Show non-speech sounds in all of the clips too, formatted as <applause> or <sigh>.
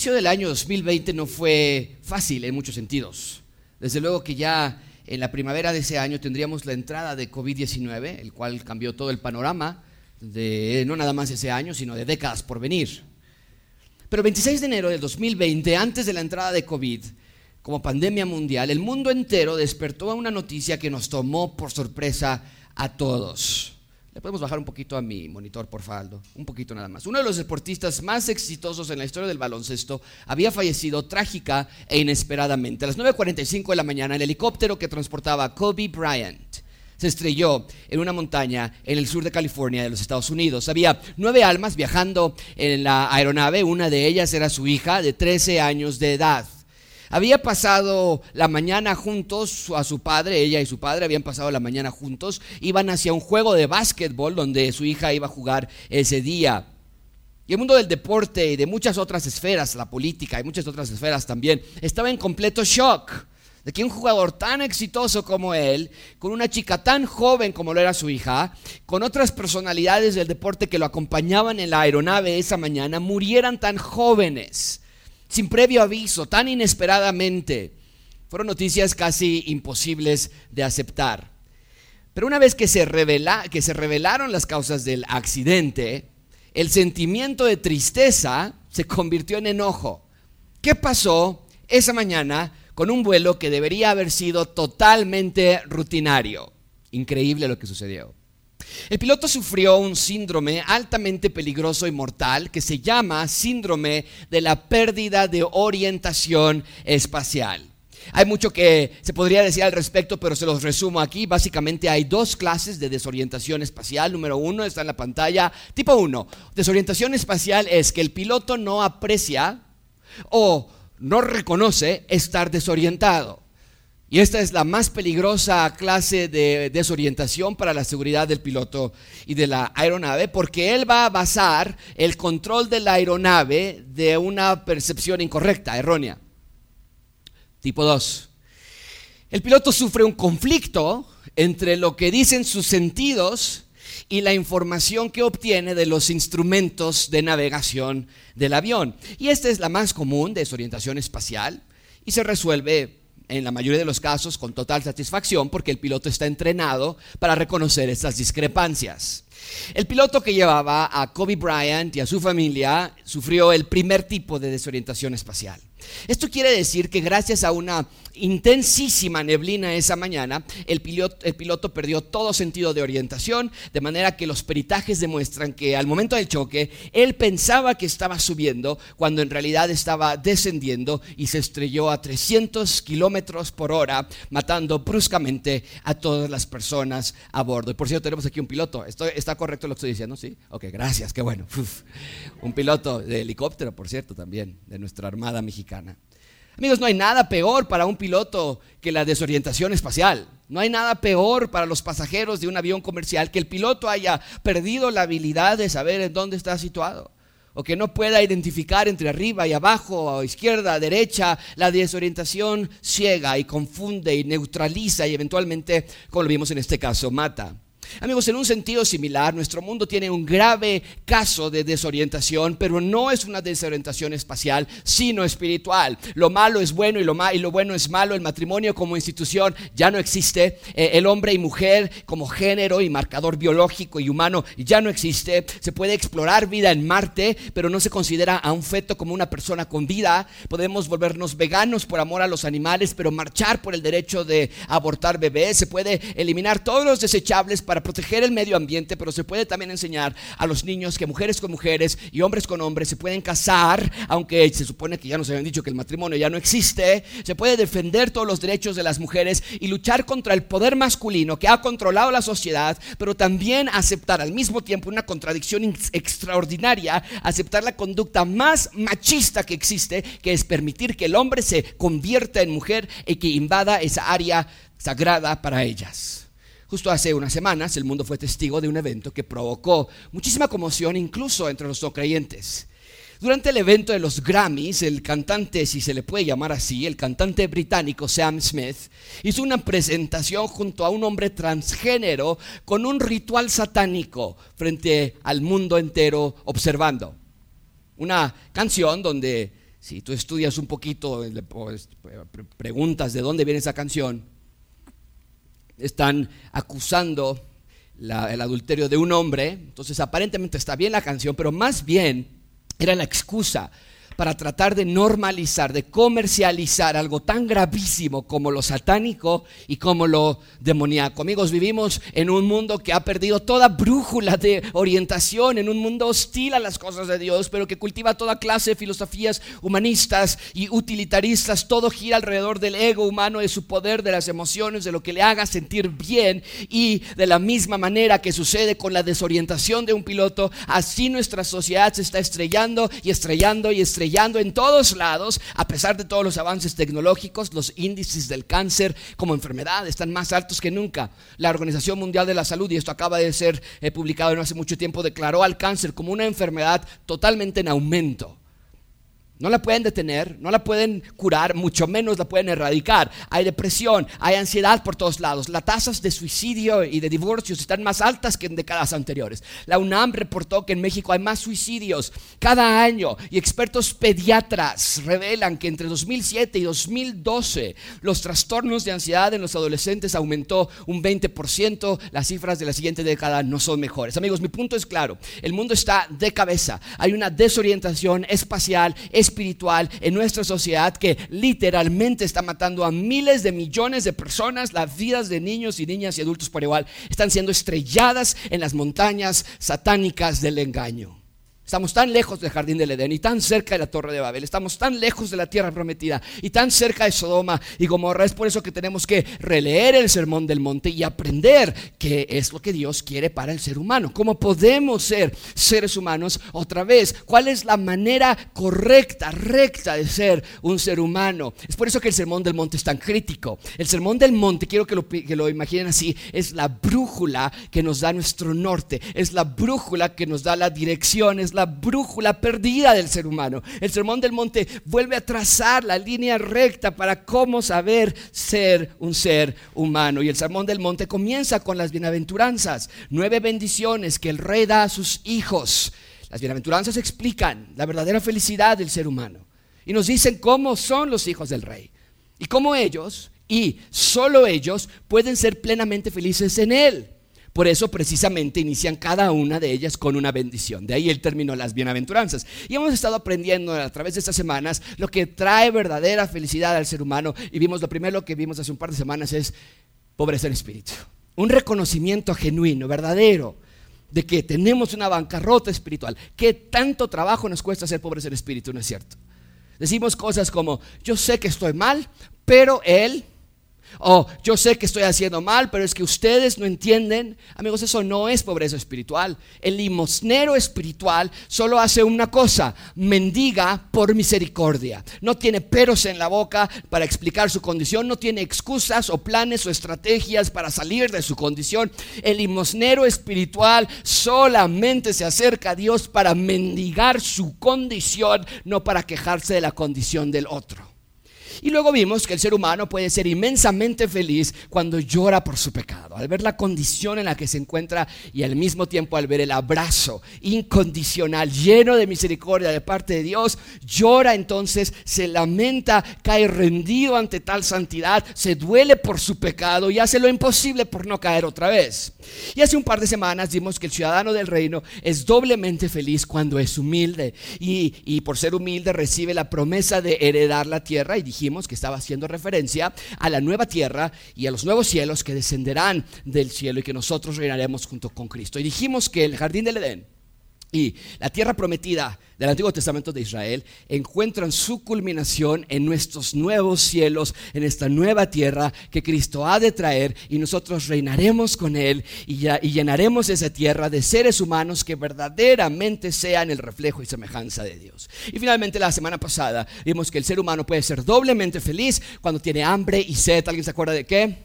inicio del año 2020 no fue fácil en muchos sentidos. Desde luego que ya en la primavera de ese año tendríamos la entrada de COVID-19, el cual cambió todo el panorama de no nada más ese año, sino de décadas por venir. Pero 26 de enero del 2020, antes de la entrada de COVID, como pandemia mundial, el mundo entero despertó a una noticia que nos tomó por sorpresa a todos. Le podemos bajar un poquito a mi monitor, por favor, un poquito nada más. Uno de los deportistas más exitosos en la historia del baloncesto había fallecido trágica e inesperadamente. A las 9.45 de la mañana, el helicóptero que transportaba a Kobe Bryant se estrelló en una montaña en el sur de California de los Estados Unidos. Había nueve almas viajando en la aeronave, una de ellas era su hija de 13 años de edad. Había pasado la mañana juntos, a su padre, ella y su padre habían pasado la mañana juntos, iban hacia un juego de básquetbol donde su hija iba a jugar ese día. Y el mundo del deporte y de muchas otras esferas, la política y muchas otras esferas también, estaba en completo shock de que un jugador tan exitoso como él, con una chica tan joven como lo era su hija, con otras personalidades del deporte que lo acompañaban en la aeronave esa mañana, murieran tan jóvenes sin previo aviso, tan inesperadamente. Fueron noticias casi imposibles de aceptar. Pero una vez que se, que se revelaron las causas del accidente, el sentimiento de tristeza se convirtió en enojo. ¿Qué pasó esa mañana con un vuelo que debería haber sido totalmente rutinario? Increíble lo que sucedió. El piloto sufrió un síndrome altamente peligroso y mortal que se llama síndrome de la pérdida de orientación espacial. Hay mucho que se podría decir al respecto, pero se los resumo aquí. Básicamente hay dos clases de desorientación espacial. Número uno está en la pantalla. Tipo uno, desorientación espacial es que el piloto no aprecia o no reconoce estar desorientado. Y esta es la más peligrosa clase de desorientación para la seguridad del piloto y de la aeronave, porque él va a basar el control de la aeronave de una percepción incorrecta, errónea. Tipo 2. El piloto sufre un conflicto entre lo que dicen sus sentidos y la información que obtiene de los instrumentos de navegación del avión. Y esta es la más común, desorientación espacial, y se resuelve en la mayoría de los casos con total satisfacción porque el piloto está entrenado para reconocer estas discrepancias. El piloto que llevaba a Kobe Bryant y a su familia sufrió el primer tipo de desorientación espacial. Esto quiere decir que gracias a una intensísima neblina esa mañana, el piloto, perdió todo sentido de orientación, de manera que los peritajes demuestran que al momento del choque, él pensaba que estaba subiendo cuando en realidad estaba descendiendo y se estrelló a 300 kilómetros por hora, matando bruscamente a todas las personas a bordo. Y por cierto, tenemos aquí un piloto. ¿Está correcto lo que estoy diciendo? Sí. Ok, gracias, qué bueno. <laughs> Un piloto de helicóptero, por cierto, también, de nuestra Armada Mexicana. Amigos, no hay nada peor para un piloto que la desorientación espacial. No hay nada peor para los pasajeros de un avión comercial que el piloto haya perdido la habilidad de saber en dónde está situado. O que no pueda identificar entre arriba y abajo, izquierda, derecha. La desorientación ciega y confunde y neutraliza y eventualmente, como lo vimos en este caso, mata. Amigos, en un sentido similar, nuestro mundo tiene un grave caso de desorientación, pero no es una desorientación espacial, sino espiritual. Lo malo es bueno y lo, y lo bueno es malo. El matrimonio como institución ya no existe. Eh, el hombre y mujer como género y marcador biológico y humano ya no existe. Se puede explorar vida en Marte, pero no se considera a un feto como una persona con vida. Podemos volvernos veganos por amor a los animales, pero marchar por el derecho de abortar bebés. Se puede eliminar todos los desechables para proteger el medio ambiente, pero se puede también enseñar a los niños que mujeres con mujeres y hombres con hombres se pueden casar, aunque se supone que ya nos habían dicho que el matrimonio ya no existe. Se puede defender todos los derechos de las mujeres y luchar contra el poder masculino que ha controlado la sociedad, pero también aceptar al mismo tiempo una contradicción extraordinaria, aceptar la conducta más machista que existe, que es permitir que el hombre se convierta en mujer y que invada esa área sagrada para ellas. Justo hace unas semanas el mundo fue testigo de un evento que provocó muchísima conmoción incluso entre los no creyentes. Durante el evento de los Grammys, el cantante, si se le puede llamar así, el cantante británico Sam Smith, hizo una presentación junto a un hombre transgénero con un ritual satánico frente al mundo entero observando. Una canción donde Si tú estudias un poquito, preguntas de dónde viene esa canción, están acusando el adulterio de un hombre. Entonces aparentemente está bien la canción, pero más bien era la excusa para tratar de normalizar, de comercializar algo tan gravísimo como lo satánico y como lo demoníaco. Amigos, vivimos en un mundo que ha perdido toda brújula de orientación, en un mundo hostil a las cosas de Dios, pero que cultiva toda clase de filosofías humanistas y utilitaristas. Todo gira alrededor del ego humano, de su poder, de las emociones, de lo que le haga sentir bien y de la misma manera que sucede con la desorientación de un piloto, así nuestra sociedad se está estrellando y estrellando y estrellando en todos lados, a pesar de todos los avances tecnológicos, los índices del cáncer como enfermedad están más altos que nunca. La Organización Mundial de la Salud, y esto acaba de ser eh, publicado no hace mucho tiempo, declaró al cáncer como una enfermedad totalmente en aumento. No la pueden detener, no la pueden curar, mucho menos la pueden erradicar. Hay depresión, hay ansiedad por todos lados. Las tasas de suicidio y de divorcios están más altas que en décadas anteriores. La UNAM reportó que en México hay más suicidios cada año y expertos pediatras revelan que entre 2007 y 2012 los trastornos de ansiedad en los adolescentes aumentó un 20%. Las cifras de la siguiente década no son mejores. Amigos, mi punto es claro. El mundo está de cabeza. Hay una desorientación espacial, espiritual en nuestra sociedad que literalmente está matando a miles de millones de personas. Las vidas de niños y niñas y adultos por igual están siendo estrelladas en las montañas satánicas del engaño. Estamos tan lejos del jardín del Edén y tan cerca de la torre de Babel. Estamos tan lejos de la tierra prometida y tan cerca de Sodoma y Gomorra. Es por eso que tenemos que releer el sermón del monte y aprender qué es lo que Dios quiere para el ser humano. ¿Cómo podemos ser seres humanos otra vez? ¿Cuál es la manera correcta, recta de ser un ser humano? Es por eso que el sermón del monte es tan crítico. El sermón del monte, quiero que lo, que lo imaginen así, es la brújula que nos da nuestro norte. Es la brújula que nos da la dirección. Es la brújula perdida del ser humano. El Sermón del Monte vuelve a trazar la línea recta para cómo saber ser un ser humano. Y el Sermón del Monte comienza con las bienaventuranzas, nueve bendiciones que el rey da a sus hijos. Las bienaventuranzas explican la verdadera felicidad del ser humano y nos dicen cómo son los hijos del rey y cómo ellos y solo ellos pueden ser plenamente felices en él. Por eso precisamente inician cada una de ellas con una bendición. De ahí el término las bienaventuranzas. Y hemos estado aprendiendo a través de estas semanas lo que trae verdadera felicidad al ser humano. Y vimos lo primero que vimos hace un par de semanas es pobreza en espíritu. Un reconocimiento genuino, verdadero, de que tenemos una bancarrota espiritual. Que tanto trabajo nos cuesta ser pobres en espíritu, ¿no es cierto? Decimos cosas como, yo sé que estoy mal, pero Él Oh, yo sé que estoy haciendo mal, pero es que ustedes no entienden. Amigos, eso no es pobreza espiritual. El limosnero espiritual solo hace una cosa, mendiga por misericordia. No tiene peros en la boca para explicar su condición, no tiene excusas o planes o estrategias para salir de su condición. El limosnero espiritual solamente se acerca a Dios para mendigar su condición, no para quejarse de la condición del otro. Y luego vimos que el ser humano puede ser inmensamente feliz cuando llora por su pecado, al ver la condición en la que se encuentra y al mismo tiempo al ver el abrazo incondicional, lleno de misericordia de parte de Dios, llora entonces, se lamenta, cae rendido ante tal santidad, se duele por su pecado y hace lo imposible por no caer otra vez. Y hace un par de semanas vimos que el ciudadano del reino es doblemente feliz cuando es humilde y, y por ser humilde recibe la promesa de heredar la tierra y dijimos que estaba haciendo referencia a la nueva tierra y a los nuevos cielos que descenderán del cielo y que nosotros reinaremos junto con Cristo. Y dijimos que el jardín del Edén y la tierra prometida del Antiguo Testamento de Israel encuentran su culminación en nuestros nuevos cielos, en esta nueva tierra que Cristo ha de traer y nosotros reinaremos con Él y, llenaremos esa tierra de seres humanos que verdaderamente sean el reflejo y semejanza de Dios. Y finalmente la semana pasada vimos que el ser humano puede ser doblemente feliz cuando tiene hambre y sed. ¿Alguien se acuerda de qué?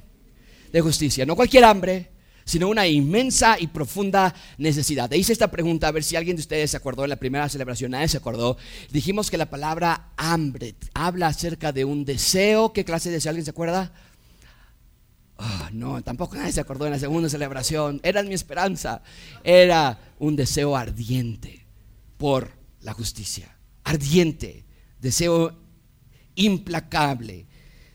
De justicia. No cualquier hambre, sino una inmensa y profunda necesidad. Te hice esta pregunta a ver si alguien de ustedes se acordó en la primera celebración, nadie se acordó. Dijimos que la palabra hambre habla acerca de un deseo. ¿Qué clase de deseo? ¿Alguien se acuerda? Ah, no, tampoco nadie se acordó en la segunda celebración. Era mi esperanza. Era un deseo ardiente por la justicia. Ardiente deseo implacable,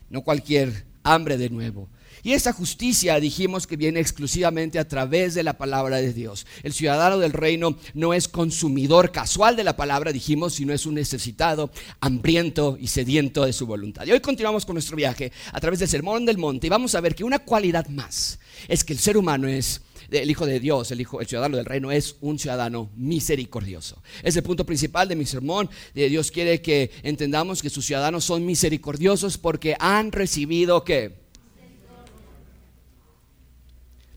no cualquier hambre de nuevo. Y esa justicia dijimos que viene exclusivamente a través de la palabra de Dios. El ciudadano del reino no es consumidor casual de la palabra, dijimos, sino es un necesitado, hambriento y sediento de su voluntad. Y hoy continuamos con nuestro viaje a través del Sermón del Monte y vamos a ver que una cualidad más es que el ser humano es el Hijo de Dios, el, hijo, ciudadano del reino, es un ciudadano misericordioso. Es el punto principal de mi sermón. Dios quiere que entendamos que sus ciudadanos son misericordiosos porque han recibido que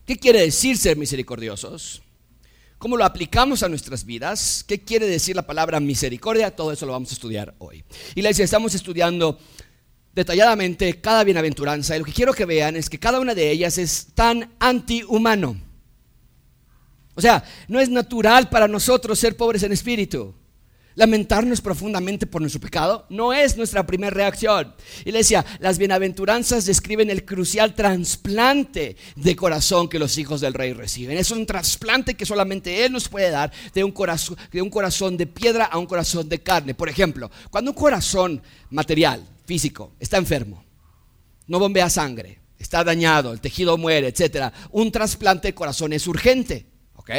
¿Qué quiere decir ser misericordiosos? ¿Cómo lo aplicamos a nuestras vidas? ¿Qué quiere decir la palabra misericordia? Todo eso lo vamos a estudiar hoy. Y les estamos estudiando detalladamente cada bienaventuranza y lo que quiero que vean es que cada una de ellas es tan antihumano. O sea, no es natural para nosotros ser pobres en espíritu. Lamentarnos profundamente por nuestro pecado no es nuestra primera reacción. Decía, las bienaventuranzas describen el crucial trasplante de corazón que los hijos del rey reciben. Es un trasplante que solamente Él nos puede dar de un, corazón, de un corazón de piedra a un corazón de carne. Por ejemplo, cuando un corazón material, físico, está enfermo, no bombea sangre, está dañado, el tejido muere, etc. Un trasplante de corazón es urgente. ¿Ok?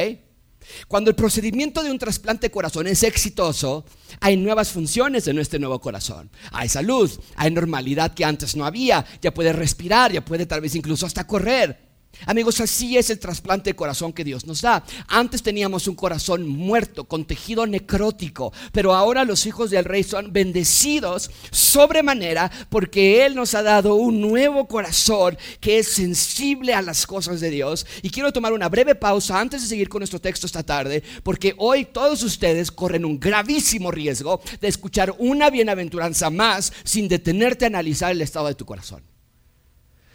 Cuando el procedimiento de un trasplante de corazón es exitoso, hay nuevas funciones en este nuevo corazón. Hay salud, hay normalidad que antes no había, ya puede respirar, ya puede tal vez incluso hasta correr. Amigos, así es el trasplante de corazón que Dios nos da. Antes teníamos un corazón muerto, con tejido necrótico, pero ahora los hijos del rey son bendecidos sobremanera porque Él nos ha dado un nuevo corazón que es sensible a las cosas de Dios. Y quiero tomar una breve pausa antes de seguir con nuestro texto esta tarde, porque hoy todos ustedes corren un gravísimo riesgo de escuchar una bienaventuranza más sin detenerte a analizar el estado de tu corazón.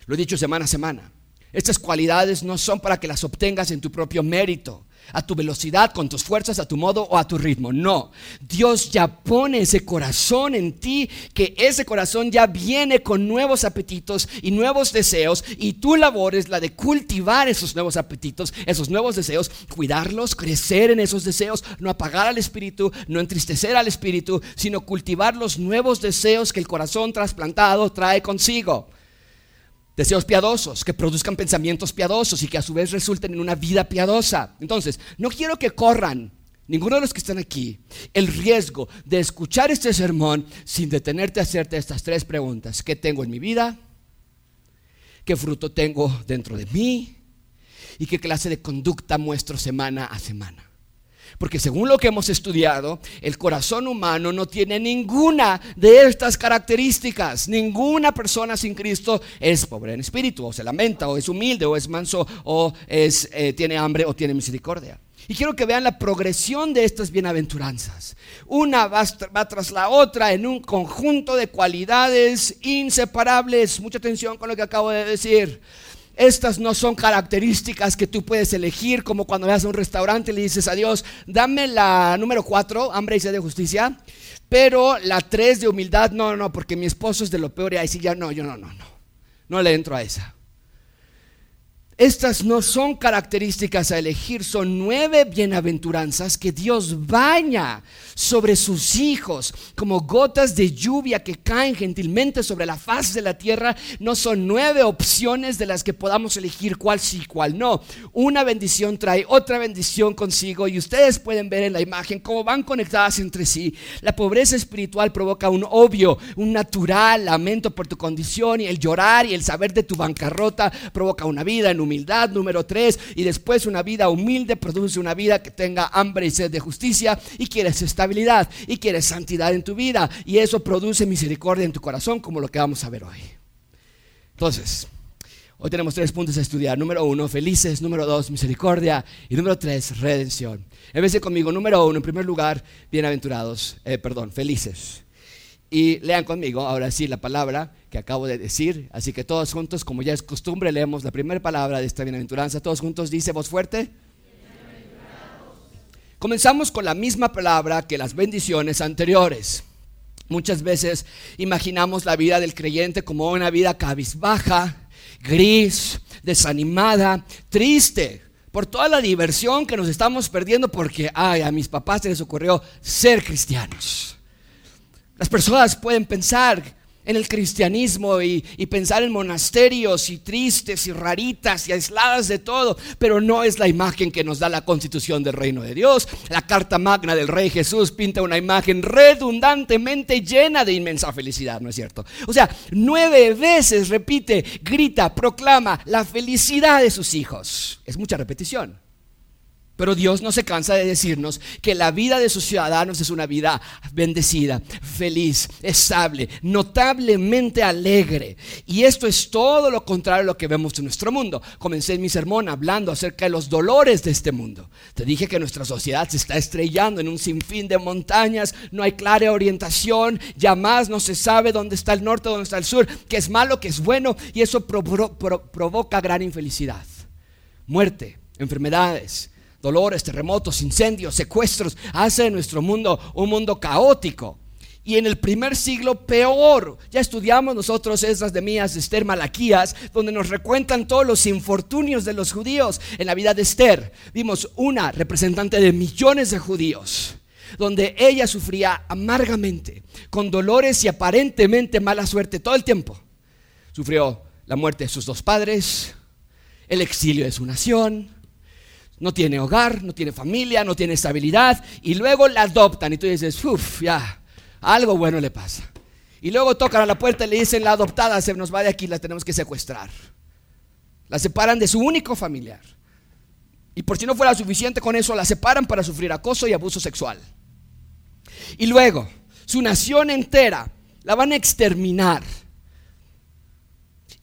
Lo he dicho semana a semana. Estas cualidades no son para que las obtengas en tu propio mérito, a tu velocidad, con tus fuerzas, a tu modo o a tu ritmo. No, Dios ya pone ese corazón en ti, que ese corazón ya viene con nuevos apetitos y nuevos deseos, y tu labor es la de cultivar esos nuevos apetitos, esos nuevos deseos, cuidarlos, crecer en esos deseos, no apagar al espíritu, no entristecer al espíritu, sino cultivar los nuevos deseos que el corazón trasplantado trae consigo. Deseos piadosos, que produzcan pensamientos piadosos y que a su vez resulten en una vida piadosa. Entonces, no quiero que corran, ninguno de los que están aquí, el riesgo de escuchar este sermón sin detenerte a hacerte estas tres preguntas. ¿Qué tengo en mi vida? ¿Qué fruto tengo dentro de mí? ¿Y qué clase de conducta muestro semana a semana? Porque según lo que hemos estudiado, el corazón humano no tiene ninguna de estas características. Ninguna persona sin Cristo es pobre en espíritu, o se lamenta, o es humilde, o es manso, o es, eh, tiene hambre, o tiene misericordia. Y quiero que vean la progresión de estas bienaventuranzas. Una va, va, tras la otra en un conjunto de cualidades inseparables. Mucha atención con lo que acabo de decir. Estas no son características que tú puedes elegir como cuando vas a un restaurante y le dices a Dios, dame la número cuatro, hambre y sed de justicia, pero la tres de humildad, no, no, porque mi esposo es de lo peor y ahí sí ya no, yo no, no, no, no le entro a esa. Estas no son características a elegir, son nueve bienaventuranzas que Dios baña sobre sus hijos como gotas de lluvia que caen gentilmente sobre la faz de la tierra. No son nueve opciones de las que podamos elegir cuál sí, cuál no. Una bendición trae otra bendición consigo y ustedes pueden ver en la imagen cómo van conectadas entre sí. La pobreza espiritual provoca un obvio, un natural lamento por tu condición y el llorar y el saber de tu bancarrota provoca una vida en humildad, número tres, y después una vida humilde produce una vida que tenga hambre y sed de justicia y quieres estabilidad y quieres santidad en tu vida y eso produce misericordia en tu corazón como lo que vamos a ver hoy. Entonces, hoy tenemos tres puntos a estudiar. Número uno, felices. Número dos, misericordia. Y número tres, redención. En vez conmigo, número uno, en primer lugar, bienaventurados, eh, perdón, felices. Y lean conmigo ahora sí la palabra que acabo de decir. Así que todos juntos, como ya es costumbre, leemos la primera palabra de esta bienaventuranza. Todos juntos dice voz fuerte. Comenzamos con la misma palabra que las bendiciones anteriores. Muchas veces imaginamos la vida del creyente como una vida cabizbaja, gris, desanimada, triste, por toda la diversión que nos estamos perdiendo porque, ay, a mis papás se les ocurrió ser cristianos. Las personas pueden pensar en el cristianismo y, pensar en monasterios y tristes y raritas y aisladas de todo, pero no es la imagen que nos da la constitución del reino de Dios. La carta magna del rey Jesús pinta una imagen redundantemente llena de inmensa felicidad, ¿no es cierto? O sea, nueve veces repite, grita, proclama la felicidad de sus hijos. Es mucha repetición. Pero Dios no se cansa de decirnos que la vida de sus ciudadanos es una vida bendecida, feliz, estable, notablemente alegre. Y esto es todo lo contrario a lo que vemos en nuestro mundo. Comencé mi sermón hablando acerca de los dolores de este mundo. Te dije que nuestra sociedad se está estrellando en un sinfín de montañas, no hay clara orientación, ya más no se sabe dónde está el norte, dónde está el sur, qué es malo, qué es bueno, y eso provoca gran infelicidad, muerte, enfermedades dolores, terremotos, incendios, secuestros, hace de nuestro mundo un mundo caótico. Y en el primer siglo peor. Ya estudiamos nosotros esas de Mías, Esther, Malaquías, donde nos recuentan todos los infortunios de los judíos en la vida de Esther. Vimos una representante de millones de judíos, donde ella sufría amargamente, con dolores y aparentemente mala suerte todo el tiempo. Sufrió la muerte de sus dos padres, el exilio de su nación, no tiene hogar, no tiene familia, no tiene estabilidad, y luego la adoptan y tú dices, uff, ya, algo bueno le pasa. Y luego tocan a la puerta y le dicen, la adoptada se nos va de aquí, la tenemos que secuestrar. La separan de su único familiar. Y por si no fuera suficiente con eso, la separan para sufrir acoso y abuso sexual. Y luego, su nación entera la van a exterminar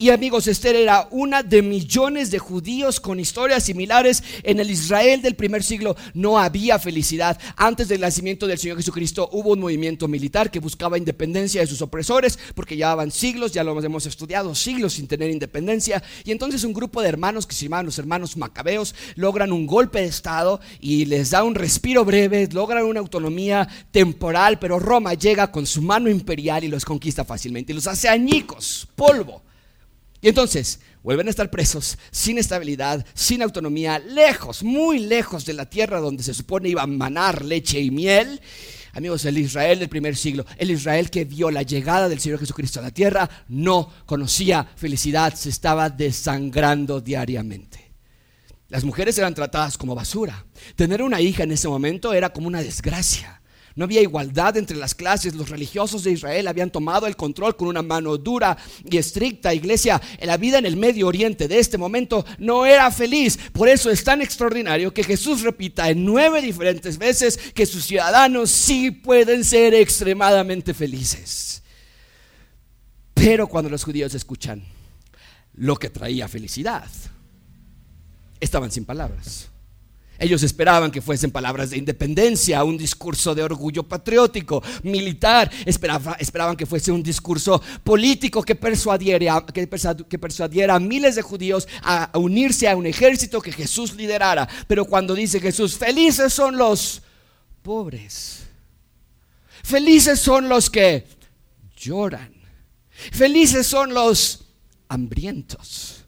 y amigos, Esther era una de millones de judíos con historias similares. En el Israel del primer siglo no había felicidad. Antes del nacimiento del Señor Jesucristo hubo un movimiento militar que buscaba independencia de sus opresores, porque llevaban siglos, ya lo hemos estudiado, siglos sin tener independencia. Y entonces un grupo de hermanos que se llaman los hermanos macabeos logran un golpe de Estado y les da un respiro breve, logran una autonomía temporal, pero Roma llega con su mano imperial y los conquista fácilmente y los hace añicos, polvo. Y entonces vuelven a estar presos, sin estabilidad, sin autonomía, lejos, muy lejos de la tierra donde se supone iba a manar leche y miel. Amigos, el Israel del primer siglo, el Israel que vio la llegada del Señor Jesucristo a la tierra, no conocía felicidad, se estaba desangrando diariamente. Las mujeres eran tratadas como basura. Tener una hija en ese momento era como una desgracia. No había igualdad entre las clases. Los religiosos de Israel habían tomado el control con una mano dura y estricta. Iglesia, la vida en el Medio Oriente de este momento no era feliz. Por eso es tan extraordinario que Jesús repita en nueve diferentes veces que sus ciudadanos sí pueden ser extremadamente felices. Pero cuando los judíos escuchan lo que traía felicidad, estaban sin palabras. Ellos esperaban que fuesen palabras de independencia, un discurso de orgullo patriótico, militar. esperaban que fuese un discurso político que persuadiera, que, persuadiera a miles de judíos a, unirse a un ejército que Jesús liderara. Pero cuando dice Jesús, felices son los pobres. Felices son los que lloran. Felices son los hambrientos.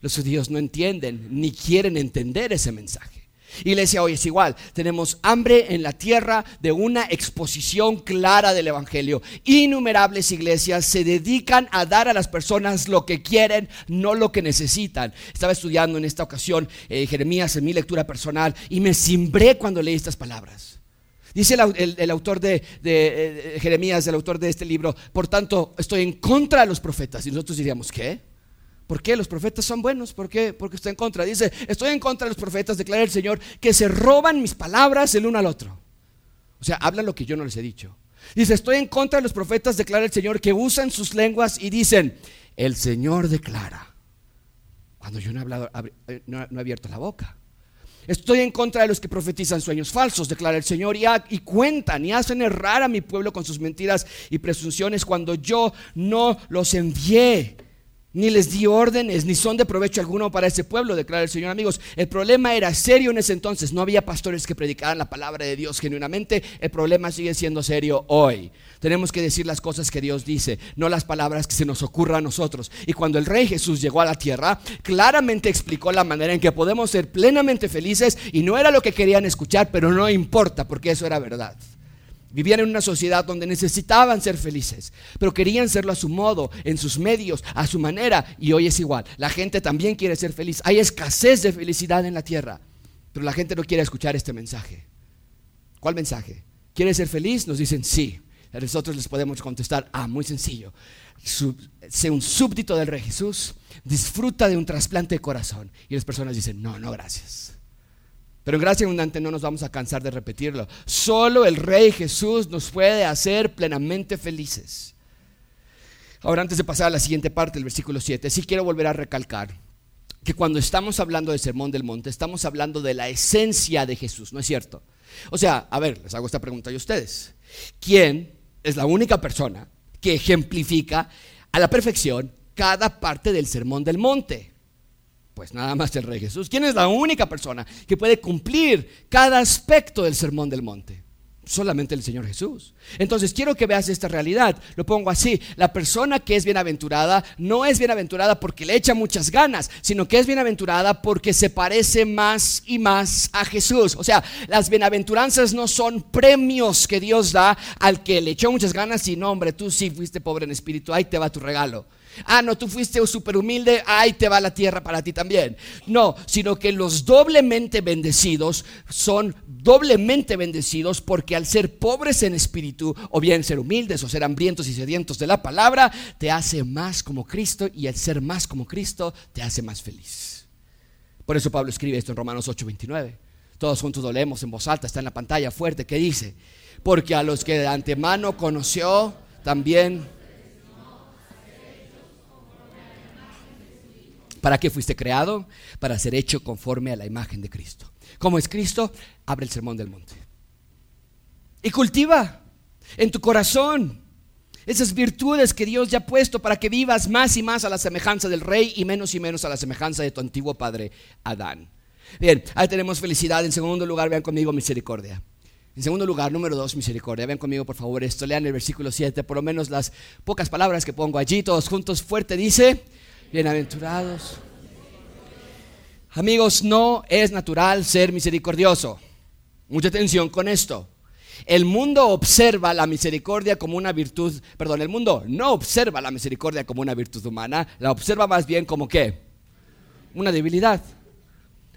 Los judíos no entienden ni quieren entender ese mensaje. Iglesia, hoy es igual. Tenemos hambre en la tierra de una exposición clara del Evangelio. Innumerables iglesias se dedican a dar a las personas lo que quieren, no lo que necesitan. Estaba estudiando en esta ocasión eh, Jeremías en mi lectura personal y me cimbré cuando leí estas palabras. Dice el, autor de, de Jeremías, el autor de este libro, por tanto, estoy en contra de los profetas. Y nosotros diríamos, ¿qué? ¿Por qué? Los profetas son buenos. ¿Por qué? Porque está en contra. Dice, estoy en contra de los profetas, declara el Señor, que se roban mis palabras el uno al otro. O sea, hablan lo que yo no les he dicho. Dice, estoy en contra de los profetas, declara el Señor, que usan sus lenguas y dicen, el Señor declara. Cuando yo no he, hablado, eh, no, he abierto la boca. Estoy en contra de los que profetizan sueños falsos, declara el Señor, y, y, cuentan y hacen errar a mi pueblo con sus mentiras y presunciones cuando yo no los envié ni les di órdenes, ni son de provecho alguno para ese pueblo, declara el Señor. Amigos, el problema era serio en ese entonces. No había pastores que predicaran la palabra de Dios genuinamente. El problema sigue siendo serio hoy. Tenemos que decir las cosas que Dios dice, no las palabras que se nos ocurran a nosotros. Y cuando el Rey Jesús llegó a la tierra, claramente explicó la manera en que podemos ser plenamente felices y no era lo que querían escuchar, pero no importa porque eso era verdad. Vivían en una sociedad donde necesitaban ser felices, pero querían serlo a su modo, en sus medios, a su manera, y hoy es igual. La gente también quiere ser feliz. Hay escasez de felicidad en la tierra, pero la gente no quiere escuchar este mensaje. ¿Cuál mensaje? ¿Quieres ser feliz? Nos dicen sí. Nosotros les podemos contestar, ah, muy sencillo. sé un súbdito del Rey Jesús, disfruta de un trasplante de corazón. Y las personas dicen, no, no, gracias. Pero en gracia abundante no nos vamos a cansar de repetirlo. Solo el Rey Jesús nos puede hacer plenamente felices. Ahora, antes de pasar a la siguiente parte del versículo 7, sí quiero volver a recalcar que cuando estamos hablando de Sermón del Monte, estamos hablando de la esencia de Jesús, ¿no es cierto? O sea, a ver, les hago esta pregunta a ustedes. ¿Quién es la única persona que ejemplifica a la perfección cada parte del Sermón del Monte? Pues nada más el Rey Jesús. ¿Quién es la única persona que puede cumplir cada aspecto del Sermón del Monte? Solamente el Señor Jesús. Entonces quiero que veas esta realidad. Lo pongo así. La persona que es bienaventurada no es bienaventurada porque le echa muchas ganas, sino que es bienaventurada porque se parece más y más a Jesús. O sea, las bienaventuranzas no son premios que Dios da al que le echó muchas ganas y no, hombre, tú sí fuiste pobre en espíritu, ahí te va tu regalo. Ah, no, tú fuiste súper humilde, ahí te va la tierra para ti también. No, sino que los doblemente bendecidos son doblemente bendecidos porque al ser pobres en espíritu, o bien ser humildes o ser hambrientos y sedientos de la palabra, te hace más como Cristo y el ser más como Cristo te hace más feliz. Por eso Pablo escribe esto en Romanos 8:29. Todos juntos lo leemos en voz alta, está en la pantalla fuerte, que dice, porque a los que de antemano conoció, también ¿Para qué fuiste creado? Para ser hecho conforme a la imagen de Cristo. ¿Cómo es Cristo? Abre el sermón del monte. Y cultiva en tu corazón esas virtudes que Dios ya ha puesto para que vivas más y más a la semejanza del rey y menos y menos a la semejanza de tu antiguo padre Adán. Bien, ahí tenemos felicidad. En segundo lugar, vean conmigo misericordia. En segundo lugar, número dos, misericordia. Vean conmigo, por favor, esto. Lean el versículo 7, por lo menos las pocas palabras que pongo allí, todos juntos, fuerte, dice, bienaventurados. Amigos, no es natural ser misericordioso. Mucha atención con esto. El mundo observa la misericordia como una virtud, perdón, el mundo no observa la misericordia como una virtud humana, la observa más bien como qué? Una debilidad.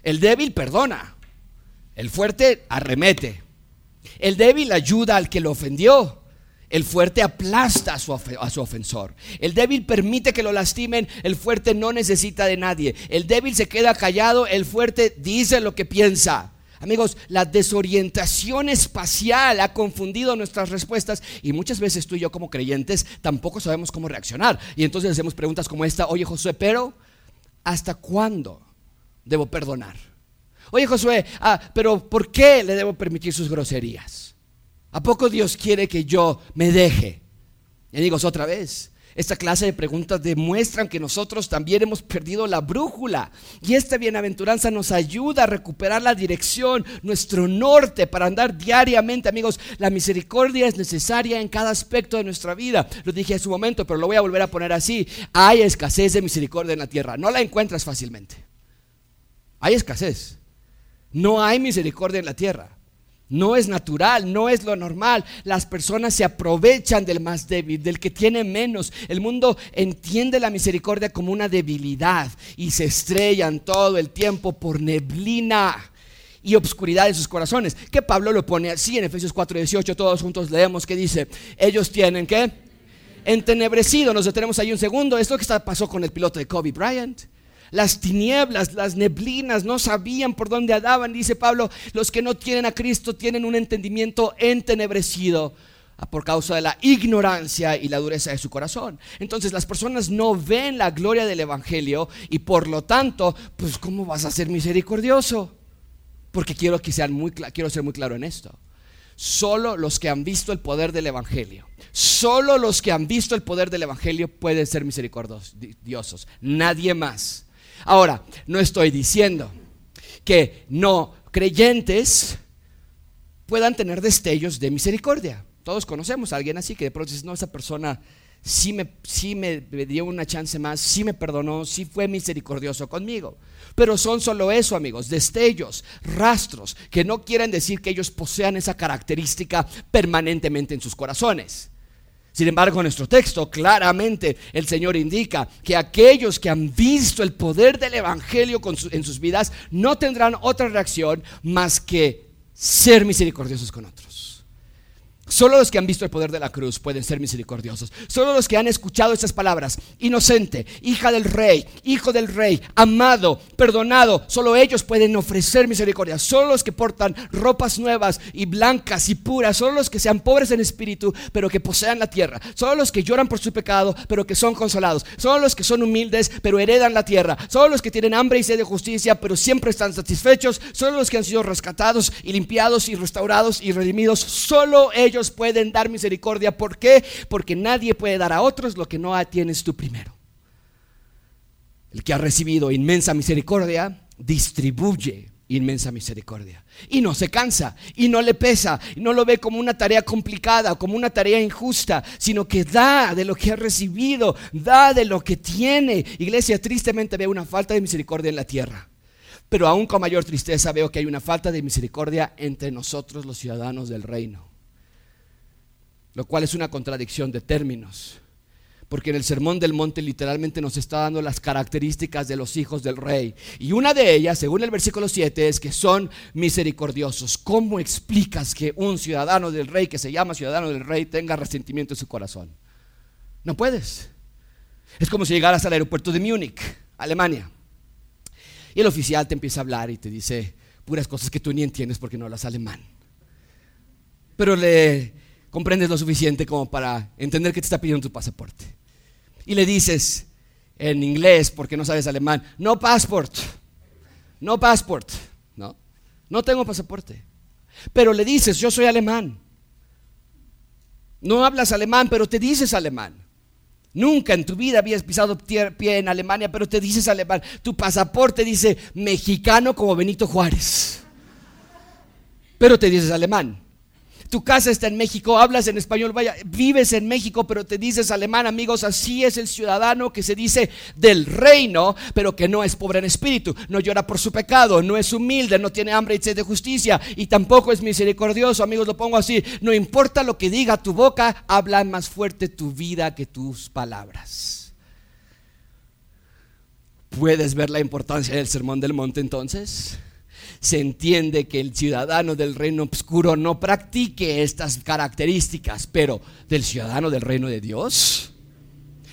El débil perdona, el fuerte arremete, el débil ayuda al que lo ofendió, el fuerte aplasta a su, ofensor. El débil permite que lo lastimen. El fuerte no necesita de nadie. El débil se queda callado. El fuerte dice lo que piensa. Amigos, la desorientación espacial ha confundido nuestras respuestas y muchas veces tú y yo como creyentes tampoco sabemos cómo reaccionar. Y entonces hacemos preguntas como esta, oye Josué, pero ¿hasta cuándo debo perdonar? Oye Josué, ah, pero ¿por qué le debo permitir sus groserías? ¿A poco Dios quiere que yo me deje? Y digo otra vez, esta clase de preguntas demuestran que nosotros también hemos perdido la brújula. Y esta bienaventuranza nos ayuda a recuperar la dirección, nuestro norte, para andar diariamente. Amigos, la misericordia es necesaria en cada aspecto de nuestra vida. Lo dije en su momento, pero lo voy a volver a poner así. Hay escasez de misericordia en la tierra. No la encuentras fácilmente. Hay escasez. No hay misericordia en la tierra. No es natural, no es lo normal. Las personas se aprovechan del más débil, del que tiene menos. El mundo entiende la misericordia como una debilidad y se estrellan todo el tiempo por neblina y obscuridad en sus corazones. Que Pablo lo pone así en Efesios 4:18, todos juntos leemos que dice, ellos tienen que entenebrecido. Nos detenemos ahí un segundo. Esto que pasó con el piloto de Kobe Bryant. Las tinieblas, las neblinas no sabían por dónde andaban. Dice Pablo, los que no tienen a Cristo tienen un entendimiento entenebrecido por causa de la ignorancia y la dureza de su corazón. Entonces las personas no ven la gloria del Evangelio y por lo tanto, pues ¿cómo vas a ser misericordioso? Porque quiero, que sean muy, quiero ser muy claro en esto. Solo los que han visto el poder del Evangelio, solo los que han visto el poder del Evangelio pueden ser misericordiosos. Nadie más. Ahora, no estoy diciendo que no creyentes puedan tener destellos de misericordia. Todos conocemos a alguien así que de pronto dice, no, esa persona sí me, sí me dio una chance más, sí me perdonó, sí fue misericordioso conmigo. Pero son solo eso, amigos, destellos, rastros, que no quieren decir que ellos posean esa característica permanentemente en sus corazones. Sin embargo, en nuestro texto claramente el Señor indica que aquellos que han visto el poder del Evangelio en sus vidas no tendrán otra reacción más que ser misericordiosos con otros. Solo los que han visto el poder de la cruz pueden ser misericordiosos. Solo los que han escuchado estas palabras, inocente, hija del rey, hijo del rey, amado, perdonado, solo ellos pueden ofrecer misericordia. Solo los que portan ropas nuevas y blancas y puras, solo los que sean pobres en espíritu, pero que posean la tierra. Solo los que lloran por su pecado, pero que son consolados. Solo los que son humildes, pero heredan la tierra. Solo los que tienen hambre y sed de justicia, pero siempre están satisfechos. Solo los que han sido rescatados y limpiados y restaurados y redimidos. Solo ellos pueden dar misericordia. ¿Por qué? Porque nadie puede dar a otros lo que no tienes tú primero. El que ha recibido inmensa misericordia, distribuye inmensa misericordia. Y no se cansa, y no le pesa, y no lo ve como una tarea complicada, como una tarea injusta, sino que da de lo que ha recibido, da de lo que tiene. Iglesia, tristemente ve una falta de misericordia en la tierra. Pero aún con mayor tristeza veo que hay una falta de misericordia entre nosotros los ciudadanos del reino lo cual es una contradicción de términos. Porque en el Sermón del Monte literalmente nos está dando las características de los hijos del rey. Y una de ellas, según el versículo 7, es que son misericordiosos. ¿Cómo explicas que un ciudadano del rey, que se llama ciudadano del rey, tenga resentimiento en su corazón? No puedes. Es como si llegaras al aeropuerto de Múnich, Alemania. Y el oficial te empieza a hablar y te dice puras cosas que tú ni entiendes porque no hablas alemán. Pero le comprendes lo suficiente como para entender que te está pidiendo tu pasaporte. Y le dices en inglés, porque no sabes alemán, no passport, no passport, no, no tengo pasaporte. Pero le dices, yo soy alemán. No hablas alemán, pero te dices alemán. Nunca en tu vida habías pisado pie en Alemania, pero te dices alemán. Tu pasaporte dice mexicano como Benito Juárez. Pero te dices alemán tu casa está en México, hablas en español, vaya, vives en México, pero te dices alemán, amigos, así es el ciudadano que se dice del reino, pero que no es pobre en espíritu, no llora por su pecado, no es humilde, no tiene hambre y sed de justicia y tampoco es misericordioso, amigos, lo pongo así, no importa lo que diga tu boca, habla más fuerte tu vida que tus palabras. ¿Puedes ver la importancia del sermón del monte entonces? Se entiende que el ciudadano del reino oscuro no practique estas características, pero del ciudadano del reino de Dios.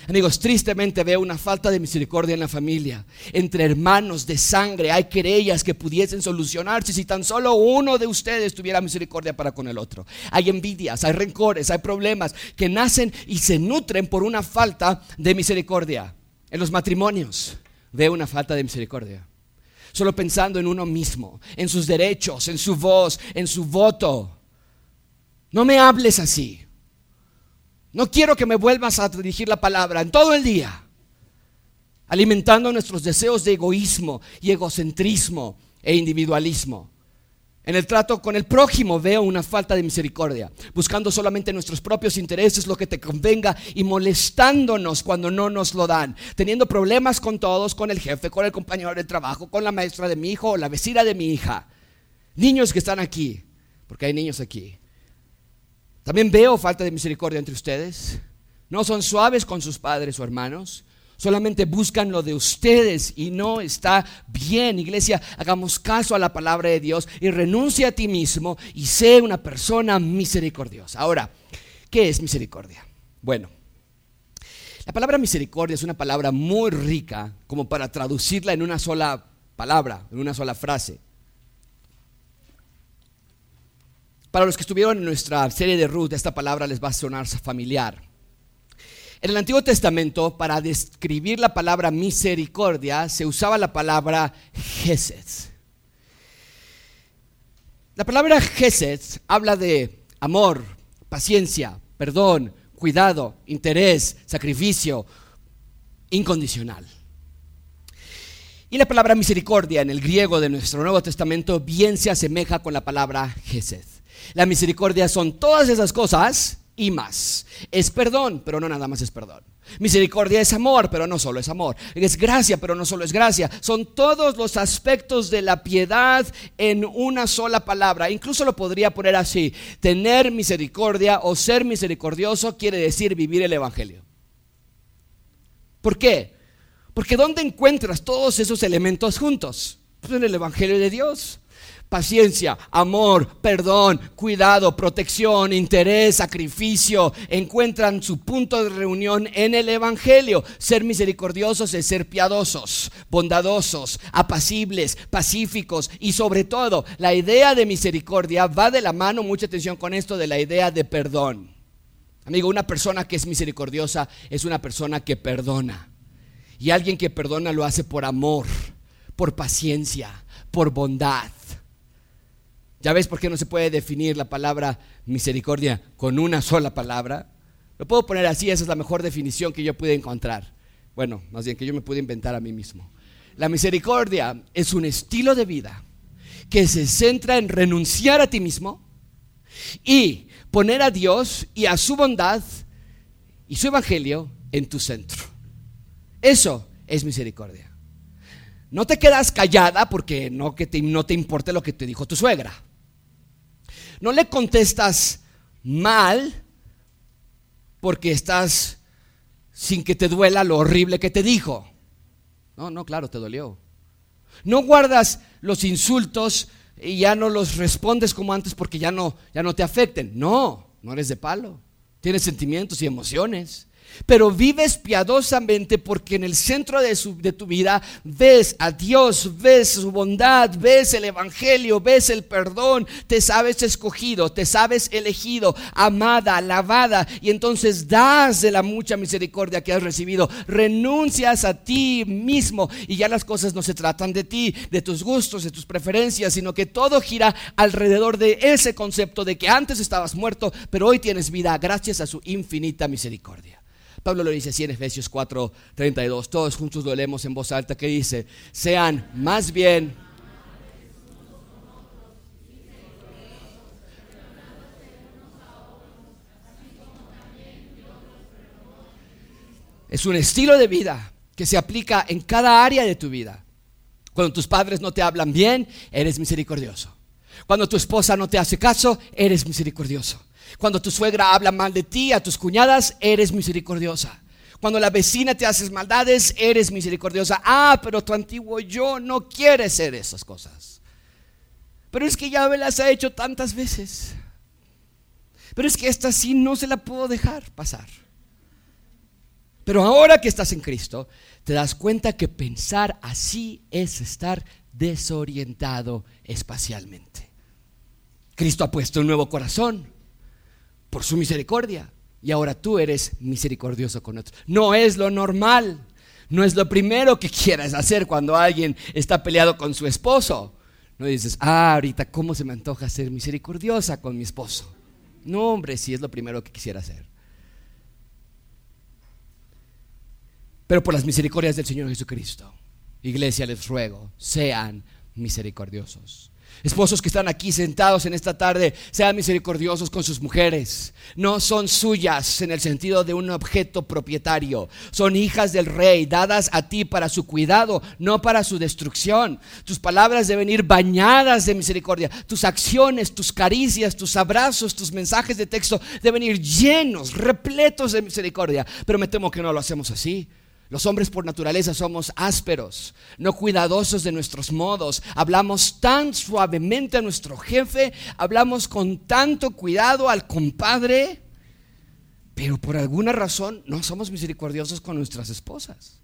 Amigos, tristemente veo una falta de misericordia en la familia. Entre hermanos de sangre hay querellas que pudiesen solucionarse si tan solo uno de ustedes tuviera misericordia para con el otro. Hay envidias, hay rencores, hay problemas que nacen y se nutren por una falta de misericordia. En los matrimonios veo una falta de misericordia solo pensando en uno mismo, en sus derechos, en su voz, en su voto. No me hables así. No quiero que me vuelvas a dirigir la palabra en todo el día, alimentando nuestros deseos de egoísmo y egocentrismo e individualismo. En el trato con el prójimo veo una falta de misericordia, buscando solamente nuestros propios intereses, lo que te convenga y molestándonos cuando no nos lo dan, teniendo problemas con todos, con el jefe, con el compañero de trabajo, con la maestra de mi hijo o la vecina de mi hija. Niños que están aquí, porque hay niños aquí. También veo falta de misericordia entre ustedes. No son suaves con sus padres o hermanos solamente buscan lo de ustedes y no está bien. Iglesia, hagamos caso a la palabra de Dios y renuncia a ti mismo y sé una persona misericordiosa. Ahora, ¿qué es misericordia? Bueno, la palabra misericordia es una palabra muy rica como para traducirla en una sola palabra, en una sola frase. Para los que estuvieron en nuestra serie de Ruth, esta palabra les va a sonar familiar. En el Antiguo Testamento, para describir la palabra misericordia, se usaba la palabra gesed. La palabra gesed habla de amor, paciencia, perdón, cuidado, interés, sacrificio incondicional. Y la palabra misericordia en el griego de nuestro Nuevo Testamento bien se asemeja con la palabra gesed. La misericordia son todas esas cosas y más. Es perdón, pero no nada más es perdón. Misericordia es amor, pero no solo es amor. Es gracia, pero no solo es gracia. Son todos los aspectos de la piedad en una sola palabra. Incluso lo podría poner así. Tener misericordia o ser misericordioso quiere decir vivir el Evangelio. ¿Por qué? Porque ¿dónde encuentras todos esos elementos juntos? Pues en el Evangelio de Dios paciencia, amor, perdón, cuidado, protección, interés, sacrificio, encuentran su punto de reunión en el Evangelio. Ser misericordiosos es ser piadosos, bondadosos, apacibles, pacíficos y sobre todo la idea de misericordia va de la mano, mucha atención con esto, de la idea de perdón. Amigo, una persona que es misericordiosa es una persona que perdona. Y alguien que perdona lo hace por amor, por paciencia, por bondad. ¿Ya ves por qué no se puede definir la palabra misericordia con una sola palabra? Lo puedo poner así, esa es la mejor definición que yo pude encontrar. Bueno, más bien que yo me pude inventar a mí mismo. La misericordia es un estilo de vida que se centra en renunciar a ti mismo y poner a Dios y a su bondad y su evangelio en tu centro. Eso es misericordia. No te quedas callada porque no, que te, no te importe lo que te dijo tu suegra. No le contestas mal porque estás sin que te duela lo horrible que te dijo. No, no, claro, te dolió. No guardas los insultos y ya no los respondes como antes porque ya no, ya no te afecten. No, no eres de palo. Tienes sentimientos y emociones pero vives piadosamente porque en el centro de, tu vida ves a Dios, ves su bondad, ves el Evangelio, ves el perdón, te sabes escogido, te sabes elegido, amada, alabada, y entonces das de la mucha misericordia que has recibido, renuncias a ti mismo y ya las cosas no se tratan de ti, de tus gustos, de tus preferencias, sino que todo gira alrededor de ese concepto de que antes estabas muerto, pero hoy tienes vida gracias a su infinita misericordia. Pablo lo dice así en Efesios 4, 32. Todos juntos lo leemos en voz alta que dice, sean más bien... Es un estilo de vida que se aplica en cada área de tu vida. Cuando tus padres no te hablan bien, eres misericordioso. Cuando tu esposa no te hace caso, eres misericordioso. Cuando tu suegra habla mal de ti, a tus cuñadas, eres misericordiosa. Cuando la vecina te hace maldades, eres misericordiosa. Ah, pero tu antiguo yo no quiere ser esas cosas. Pero es que ya me las ha hecho tantas veces. Pero es que esta sí no se la puedo dejar pasar. Pero ahora que estás en Cristo, te das cuenta que pensar así es estar desorientado espacialmente. Cristo ha puesto un nuevo corazón por su misericordia. Y ahora tú eres misericordioso con otros. No es lo normal. No es lo primero que quieras hacer cuando alguien está peleado con su esposo. No dices, ah, ahorita, ¿cómo se me antoja ser misericordiosa con mi esposo? No, hombre, sí es lo primero que quisiera hacer. Pero por las misericordias del Señor Jesucristo, iglesia, les ruego, sean misericordiosos. Esposos que están aquí sentados en esta tarde, sean misericordiosos con sus mujeres. No son suyas en el sentido de un objeto propietario. Son hijas del rey, dadas a ti para su cuidado, no para su destrucción. Tus palabras deben ir bañadas de misericordia. Tus acciones, tus caricias, tus abrazos, tus mensajes de texto deben ir llenos, repletos de misericordia. Pero me temo que no lo hacemos así. Los hombres por naturaleza somos ásperos, no cuidadosos de nuestros modos. Hablamos tan suavemente a nuestro jefe, hablamos con tanto cuidado al compadre, pero por alguna razón no somos misericordiosos con nuestras esposas.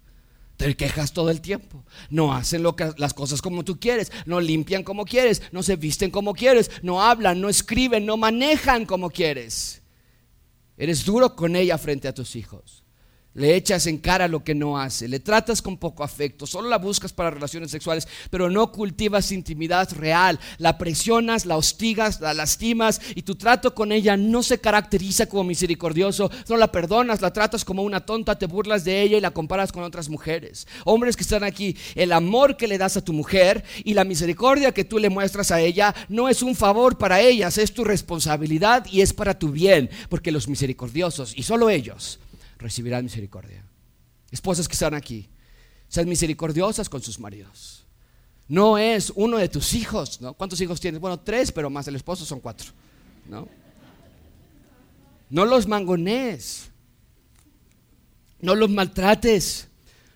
Te quejas todo el tiempo. No hacen las cosas como tú quieres, no limpian como quieres, no se visten como quieres, no hablan, no escriben, no manejan como quieres. Eres duro con ella frente a tus hijos. Le echas en cara lo que no hace, le tratas con poco afecto, solo la buscas para relaciones sexuales, pero no cultivas intimidad real, la presionas, la hostigas, la lastimas y tu trato con ella no se caracteriza como misericordioso, no la perdonas, la tratas como una tonta, te burlas de ella y la comparas con otras mujeres. Hombres que están aquí, el amor que le das a tu mujer y la misericordia que tú le muestras a ella no es un favor para ellas, es tu responsabilidad y es para tu bien, porque los misericordiosos, y solo ellos, recibirán misericordia. Esposas que están aquí, sean misericordiosas con sus maridos. No es uno de tus hijos, ¿no? ¿Cuántos hijos tienes? Bueno, tres, pero más el esposo son cuatro, ¿no? No los mangones, no los maltrates,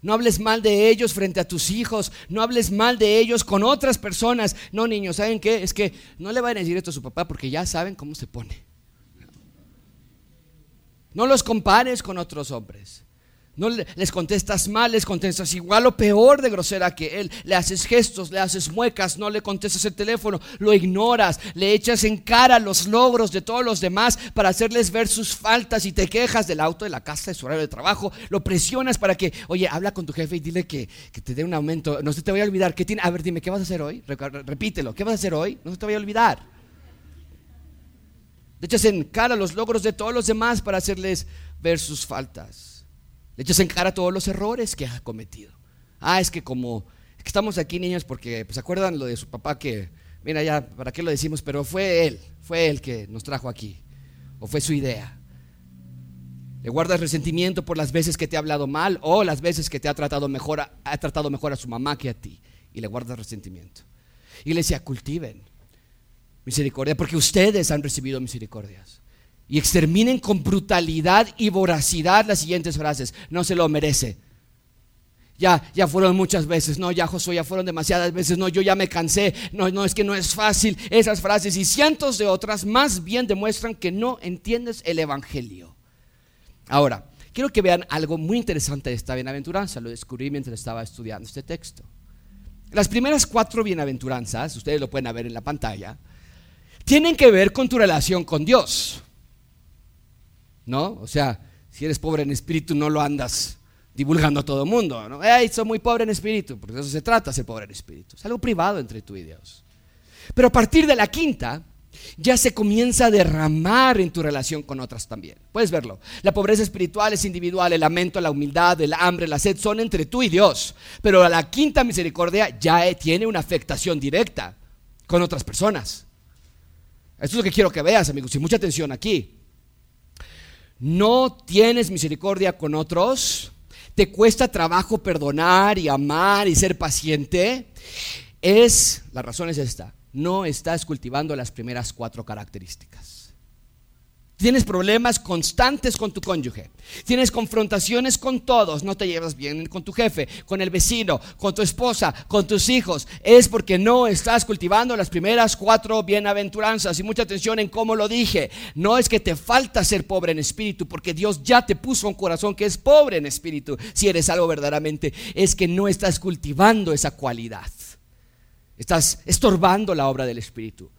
no hables mal de ellos frente a tus hijos, no hables mal de ellos con otras personas. No, niños, ¿saben qué? Es que no le van a decir esto a su papá porque ya saben cómo se pone. No los compares con otros hombres. No les contestas mal, les contestas igual o peor de grosera que él. Le haces gestos, le haces muecas, no le contestas el teléfono, lo ignoras, le echas en cara los logros de todos los demás para hacerles ver sus faltas y te quejas del auto, de la casa, de su horario de trabajo. Lo presionas para que, oye, habla con tu jefe y dile que, te dé un aumento. No se te vaya a olvidar. ¿qué tiene? A ver, dime, ¿qué vas a hacer hoy? Repítelo, ¿qué vas a hacer hoy? No se te vaya a olvidar. Le echas en cara los logros de todos los demás para hacerles ver sus faltas. Le echas en cara todos los errores que ha cometido. Ah, es que como que estamos aquí niños porque pues, se acuerdan lo de su papá que mira ya para qué lo decimos, pero fue él, fue él que nos trajo aquí o fue su idea. Le guardas resentimiento por las veces que te ha hablado mal o las veces que te ha tratado mejor, ha tratado mejor a su mamá que a ti y le guardas resentimiento. Y le decía, cultiven, misericordia, porque ustedes han recibido misericordias. Y exterminen con brutalidad y voracidad las siguientes frases. No se lo merece. Ya, ya fueron muchas veces. No, ya Josué, ya fueron demasiadas veces. No, yo ya me cansé. No, no, es que no es fácil. Esas frases y cientos de otras más bien demuestran que no entiendes el Evangelio. Ahora, quiero que vean algo muy interesante de esta bienaventuranza. Lo descubrí mientras estaba estudiando este texto. Las primeras cuatro bienaventuranzas, ustedes lo pueden ver en la pantalla, tienen que ver con tu relación con Dios. ¿No? O sea, si eres pobre en espíritu, no lo andas divulgando a todo el mundo. ¿no? Hey, soy muy pobre en espíritu, porque de eso se trata ser pobre en espíritu. Es algo privado entre tú y Dios. Pero a partir de la quinta, ya se comienza a derramar en tu relación con otras también. Puedes verlo. La pobreza espiritual es individual, el lamento, la humildad, el hambre, la sed son entre tú y Dios. Pero la quinta misericordia ya tiene una afectación directa con otras personas. Esto es lo que quiero que veas, amigos, y mucha atención aquí. No tienes misericordia con otros, te cuesta trabajo perdonar y amar y ser paciente. Es, la razón es esta, no estás cultivando las primeras cuatro características. Tienes problemas constantes con tu cónyuge. Tienes confrontaciones con todos. No te llevas bien con tu jefe, con el vecino, con tu esposa, con tus hijos. Es porque no estás cultivando las primeras cuatro bienaventuranzas. Y mucha atención en cómo lo dije. No es que te falta ser pobre en espíritu, porque Dios ya te puso un corazón que es pobre en espíritu. Si eres algo verdaderamente, es que no estás cultivando esa cualidad. Estás estorbando la obra del espíritu.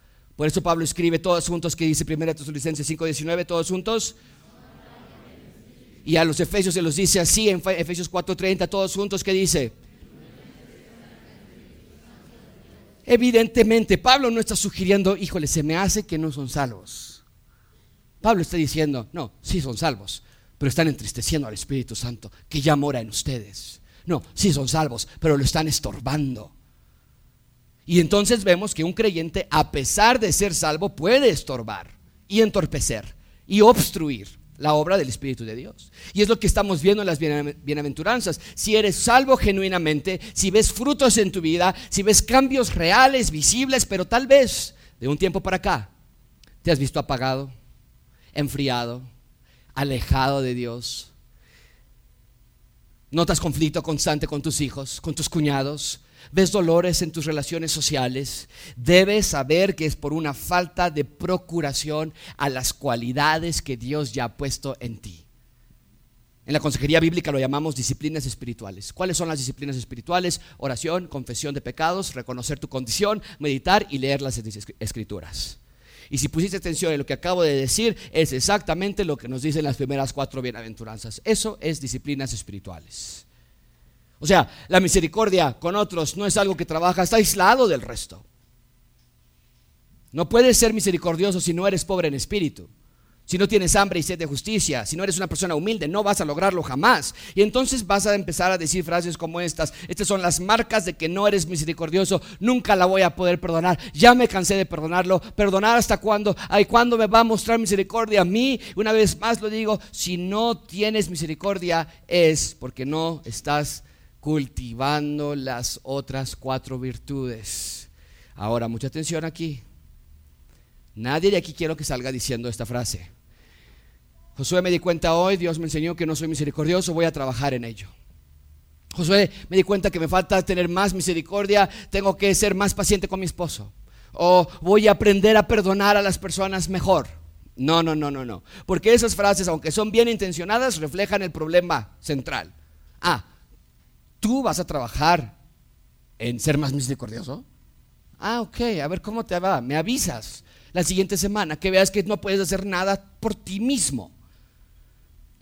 Por eso Pablo escribe todos juntos que dice 1 Tesalonicenses 5:19, todos juntos. Y a los Efesios se los dice así en Efesios 4:30, todos juntos que dice. Evidentemente, Pablo no está sugiriendo, híjole, se me hace que no son salvos. Pablo está diciendo, no, sí son salvos, pero están entristeciendo al Espíritu Santo que ya mora en ustedes. No, sí son salvos, pero lo están estorbando. Y entonces vemos que un creyente, a pesar de ser salvo, puede estorbar y entorpecer y obstruir la obra del Espíritu de Dios. Y es lo que estamos viendo en las bienaventuranzas. Si eres salvo genuinamente, si ves frutos en tu vida, si ves cambios reales, visibles, pero tal vez de un tiempo para acá te has visto apagado, enfriado, alejado de Dios. Notas conflicto constante con tus hijos, con tus cuñados, ves dolores en tus relaciones sociales, debes saber que es por una falta de procuración a las cualidades que Dios ya ha puesto en ti. En la consejería bíblica lo llamamos disciplinas espirituales. ¿Cuáles son las disciplinas espirituales? Oración, confesión de pecados, reconocer tu condición, meditar y leer las escrituras. Y si pusiste atención en lo que acabo de decir, es exactamente lo que nos dicen las primeras cuatro bienaventuranzas. Eso es disciplinas espirituales. O sea, la misericordia con otros no es algo que trabaja, está aislado del resto. No puedes ser misericordioso si no eres pobre en espíritu. Si no tienes hambre y sed de justicia, si no eres una persona humilde, no vas a lograrlo jamás. Y entonces vas a empezar a decir frases como estas. Estas son las marcas de que no eres misericordioso. Nunca la voy a poder perdonar. Ya me cansé de perdonarlo. ¿Perdonar hasta cuándo? Ay, ¿cuándo me va a mostrar misericordia a mí? Una vez más lo digo, si no tienes misericordia es porque no estás cultivando las otras cuatro virtudes. Ahora, mucha atención aquí. Nadie de aquí quiero que salga diciendo esta frase. Josué me di cuenta hoy, Dios me enseñó que no soy misericordioso, voy a trabajar en ello. Josué me di cuenta que me falta tener más misericordia, tengo que ser más paciente con mi esposo. O voy a aprender a perdonar a las personas mejor. No, no, no, no, no. Porque esas frases, aunque son bien intencionadas, reflejan el problema central. Ah, tú vas a trabajar en ser más misericordioso. Ah, ok, a ver cómo te va. Me avisas la siguiente semana, que veas que no puedes hacer nada por ti mismo.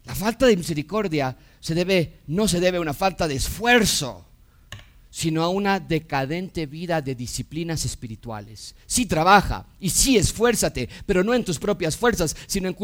La falta de misericordia se debe, no se debe a una falta de esfuerzo, sino a una decadente vida de disciplinas espirituales. Sí trabaja y sí esfuérzate, pero no en tus propias fuerzas, sino en,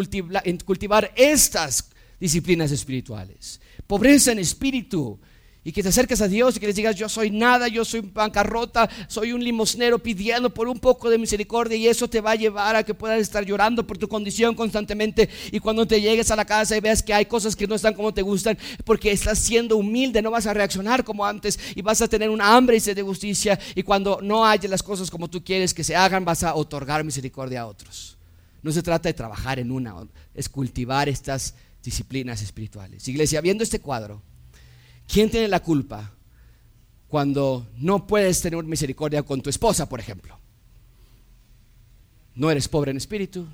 en cultivar estas disciplinas espirituales. Pobreza en espíritu, y que te acerques a Dios y que les digas, yo soy nada, yo soy bancarrota, soy un limosnero pidiendo por un poco de misericordia y eso te va a llevar a que puedas estar llorando por tu condición constantemente y cuando te llegues a la casa y veas que hay cosas que no están como te gustan porque estás siendo humilde, no vas a reaccionar como antes y vas a tener una hambre y sed de justicia y cuando no haya las cosas como tú quieres que se hagan vas a otorgar misericordia a otros. No se trata de trabajar en una, es cultivar estas disciplinas espirituales. Iglesia, viendo este cuadro, ¿Quién tiene la culpa cuando no puedes tener misericordia con tu esposa, por ejemplo? No eres pobre en espíritu,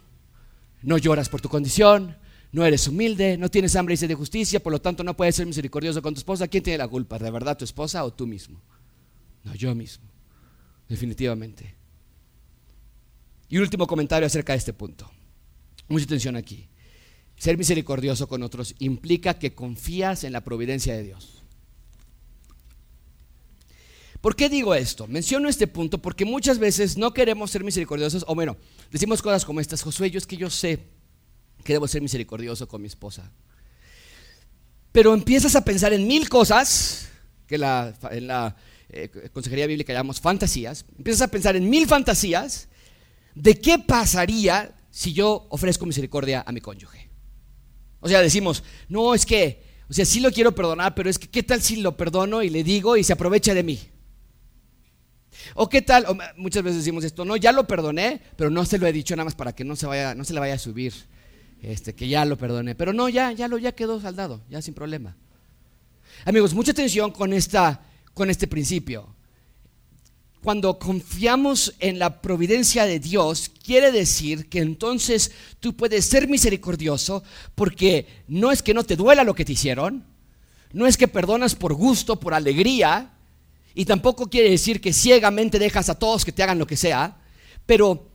no lloras por tu condición, no eres humilde, no tienes hambre y sed de justicia, por lo tanto no puedes ser misericordioso con tu esposa. ¿Quién tiene la culpa? ¿De verdad tu esposa o tú mismo? No, yo mismo, definitivamente. Y último comentario acerca de este punto. Mucha atención aquí. Ser misericordioso con otros implica que confías en la providencia de Dios. ¿Por qué digo esto? Menciono este punto porque muchas veces no queremos ser misericordiosos, o bueno, decimos cosas como estas, Josué, yo es que yo sé que debo ser misericordioso con mi esposa. Pero empiezas a pensar en mil cosas, que la, en la eh, consejería bíblica llamamos fantasías, empiezas a pensar en mil fantasías de qué pasaría si yo ofrezco misericordia a mi cónyuge. O sea, decimos, no, es que, o sea, sí lo quiero perdonar, pero es que, ¿qué tal si lo perdono y le digo y se aprovecha de mí? O qué tal, muchas veces decimos esto, no, ya lo perdoné, pero no se lo he dicho nada más para que no se vaya, no se le vaya a subir, este, que ya lo perdoné. Pero no, ya, ya lo, ya quedó saldado, ya sin problema. Amigos, mucha atención con esta, con este principio. Cuando confiamos en la providencia de Dios, quiere decir que entonces tú puedes ser misericordioso porque no es que no te duela lo que te hicieron, no es que perdonas por gusto, por alegría, y tampoco quiere decir que ciegamente dejas a todos que te hagan lo que sea, pero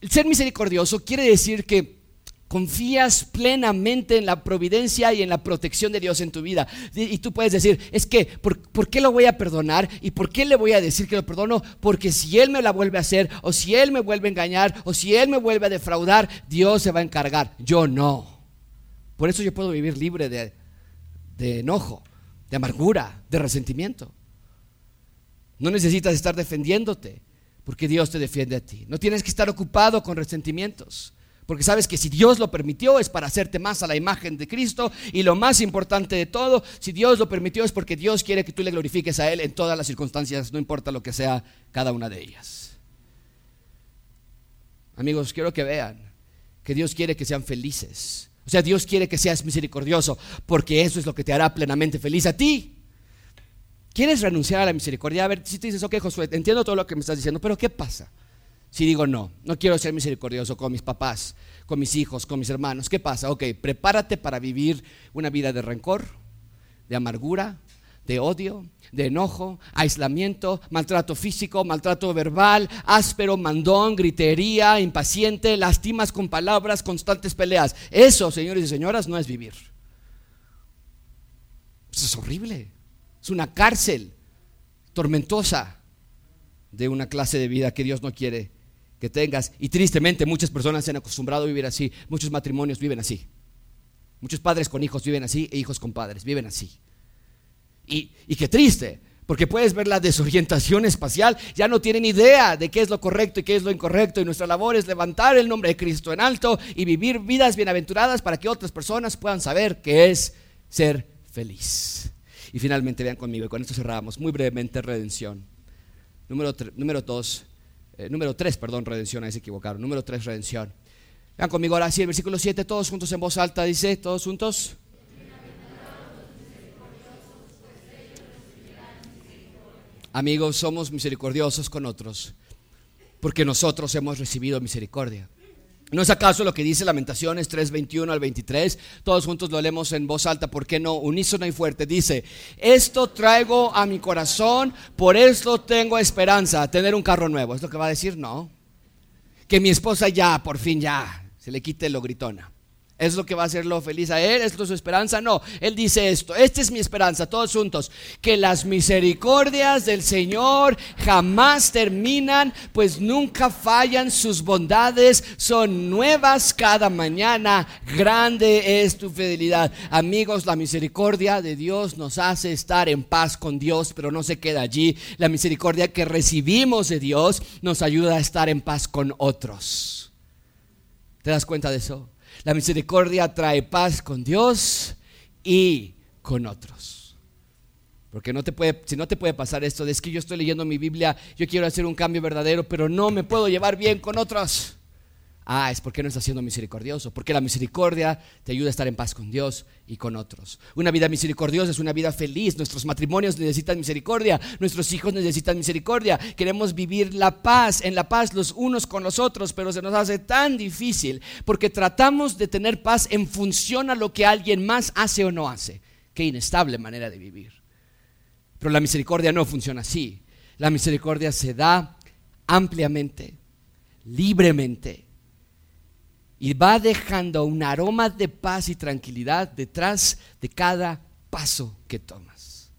el ser misericordioso quiere decir que confías plenamente en la providencia y en la protección de Dios en tu vida. Y tú puedes decir, es que, ¿por, ¿por, qué lo voy a perdonar? ¿Y por qué le voy a decir que lo perdono? Porque si Él me la vuelve a hacer, o si Él me vuelve a engañar, o si Él me vuelve a defraudar, Dios se va a encargar. Yo no. Por eso yo puedo vivir libre de, de enojo, de amargura, de resentimiento. No necesitas estar defendiéndote, porque Dios te defiende a ti. No tienes que estar ocupado con resentimientos, porque sabes que si Dios lo permitió es para hacerte más a la imagen de Cristo. Y lo más importante de todo, si Dios lo permitió es porque Dios quiere que tú le glorifiques a Él en todas las circunstancias, no importa lo que sea cada una de ellas. Amigos, quiero que vean que Dios quiere que sean felices. O sea, Dios quiere que seas misericordioso, porque eso es lo que te hará plenamente feliz a ti. ¿Quieres renunciar a la misericordia? A ver, si te dices, ok, Josué, entiendo todo lo que me estás diciendo, pero ¿qué pasa? Si digo no, no quiero ser misericordioso con mis papás, con mis hijos, con mis hermanos, ¿qué pasa? Ok, prepárate para vivir una vida de rencor, de amargura, de odio, de enojo, aislamiento, maltrato físico, maltrato verbal, áspero, mandón, gritería, impaciente, lastimas con palabras, constantes peleas. Eso, señores y señoras, no es vivir. Eso es horrible. Es una cárcel tormentosa de una clase de vida que Dios no quiere que tengas. Y tristemente muchas personas se han acostumbrado a vivir así. Muchos matrimonios viven así. Muchos padres con hijos viven así e hijos con padres viven así. Y, qué triste, porque puedes ver la desorientación espacial, ya no tienen idea de qué es lo correcto y qué es lo incorrecto. Y nuestra labor es levantar el nombre de Cristo en alto y vivir vidas bienaventuradas para que otras personas puedan saber qué es ser feliz. Y finalmente vean conmigo, y con esto cerramos muy brevemente redención. Número, número dos, eh, número tres, perdón, redención, ahí se equivocaron. Número tres, redención. Vean conmigo ahora sí, el versículo 7, todos juntos en voz alta, dice, todos juntos. Amigos, somos misericordiosos con otros, porque nosotros hemos recibido misericordia. ¿No es acaso lo que dice Lamentaciones 3:21 al 23? Todos juntos lo leemos en voz alta, ¿por qué no? Unísono y fuerte. Dice, esto traigo a mi corazón, por esto tengo esperanza, tener un carro nuevo. ¿Es lo que va a decir? No. Que mi esposa ya, por fin ya, se le quite lo gritona. ¿Es lo que va a hacerlo feliz a él? ¿Es su esperanza? No. Él dice esto. Esta es mi esperanza, todos juntos. Que las misericordias del Señor jamás terminan, pues nunca fallan. Sus bondades son nuevas cada mañana. Grande es tu fidelidad. Amigos, la misericordia de Dios nos hace estar en paz con Dios, pero no se queda allí. La misericordia que recibimos de Dios nos ayuda a estar en paz con otros. ¿Te das cuenta de eso? La misericordia trae paz con Dios y con otros. Porque no te puede, si no te puede pasar esto, de es que yo estoy leyendo mi Biblia, yo quiero hacer un cambio verdadero, pero no me puedo llevar bien con otros. Ah, es porque no estás siendo misericordioso, porque la misericordia te ayuda a estar en paz con Dios y con otros. Una vida misericordiosa es una vida feliz. Nuestros matrimonios necesitan misericordia, nuestros hijos necesitan misericordia. Queremos vivir la paz, en la paz los unos con los otros, pero se nos hace tan difícil porque tratamos de tener paz en función a lo que alguien más hace o no hace. Qué inestable manera de vivir. Pero la misericordia no funciona así. La misericordia se da ampliamente, libremente y va dejando un aroma de paz y tranquilidad detrás de cada paso que tomas.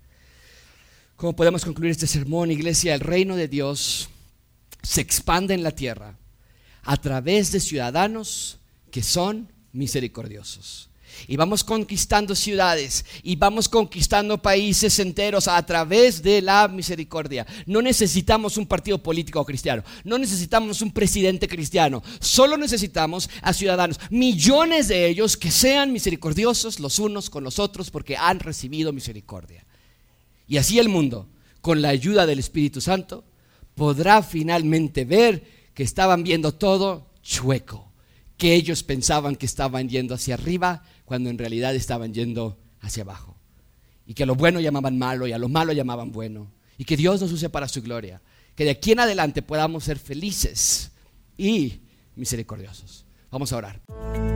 ¿Cómo podemos concluir este sermón, iglesia? El reino de Dios se expande en la tierra a través de ciudadanos que son misericordiosos. Y vamos conquistando ciudades y vamos conquistando países enteros a través de la misericordia. No necesitamos un partido político cristiano, no necesitamos un presidente cristiano, solo necesitamos a ciudadanos, millones de ellos que sean misericordiosos los unos con los otros porque han recibido misericordia. Y así el mundo, con la ayuda del Espíritu Santo, podrá finalmente ver que estaban viendo todo chueco, que ellos pensaban que estaban yendo hacia arriba, cuando en realidad estaban yendo hacia abajo. Y que a lo bueno llamaban malo y a lo malo llamaban bueno. Y que Dios nos use para su gloria. Que de aquí en adelante podamos ser felices y misericordiosos. Vamos a orar.